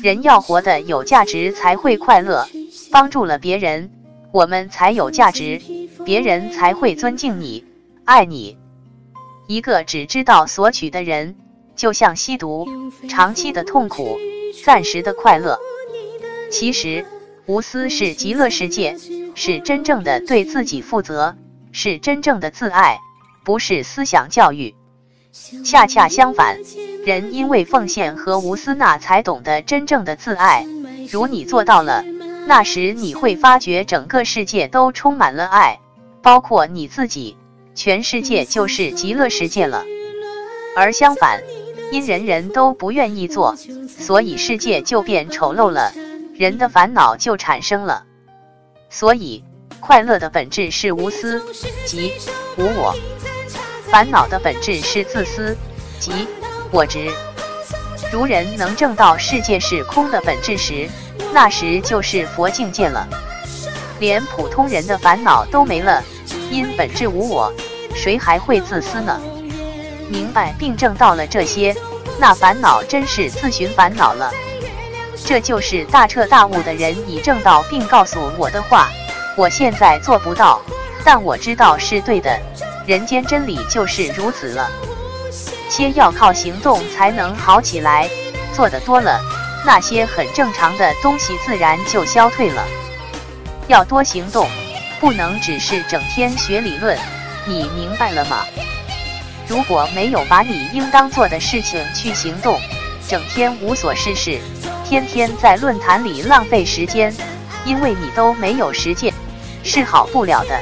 人要活得有价值才会快乐，帮助了别人，我们才有价值，别人才会尊敬你、爱你。一个只知道索取的人，就像吸毒，长期的痛苦，暂时的快乐。其实，无私是极乐世界，是真正的对自己负责，是真正的自爱，不是思想教育。恰恰相反，人因为奉献和无私，那才懂得真正的自爱。如你做到了，那时你会发觉整个世界都充满了爱，包括你自己，全世界就是极乐世界了。而相反，因人人都不愿意做，所以世界就变丑陋了，人的烦恼就产生了。所以，快乐的本质是无私，即无我。烦恼的本质是自私，即我执。如人能证到世界是空的本质时，那时就是佛境界了。连普通人的烦恼都没了，因本质无我，谁还会自私呢？明白并证到了这些，那烦恼真是自寻烦恼了。这就是大彻大悟的人已证到并告诉我的话。我现在做不到，但我知道是对的。人间真理就是如此了，先要靠行动才能好起来，做的多了，那些很正常的东西自然就消退了。要多行动，不能只是整天学理论，你明白了吗？如果没有把你应当做的事情去行动，整天无所事事，天天在论坛里浪费时间，因为你都没有实践，是好不了的。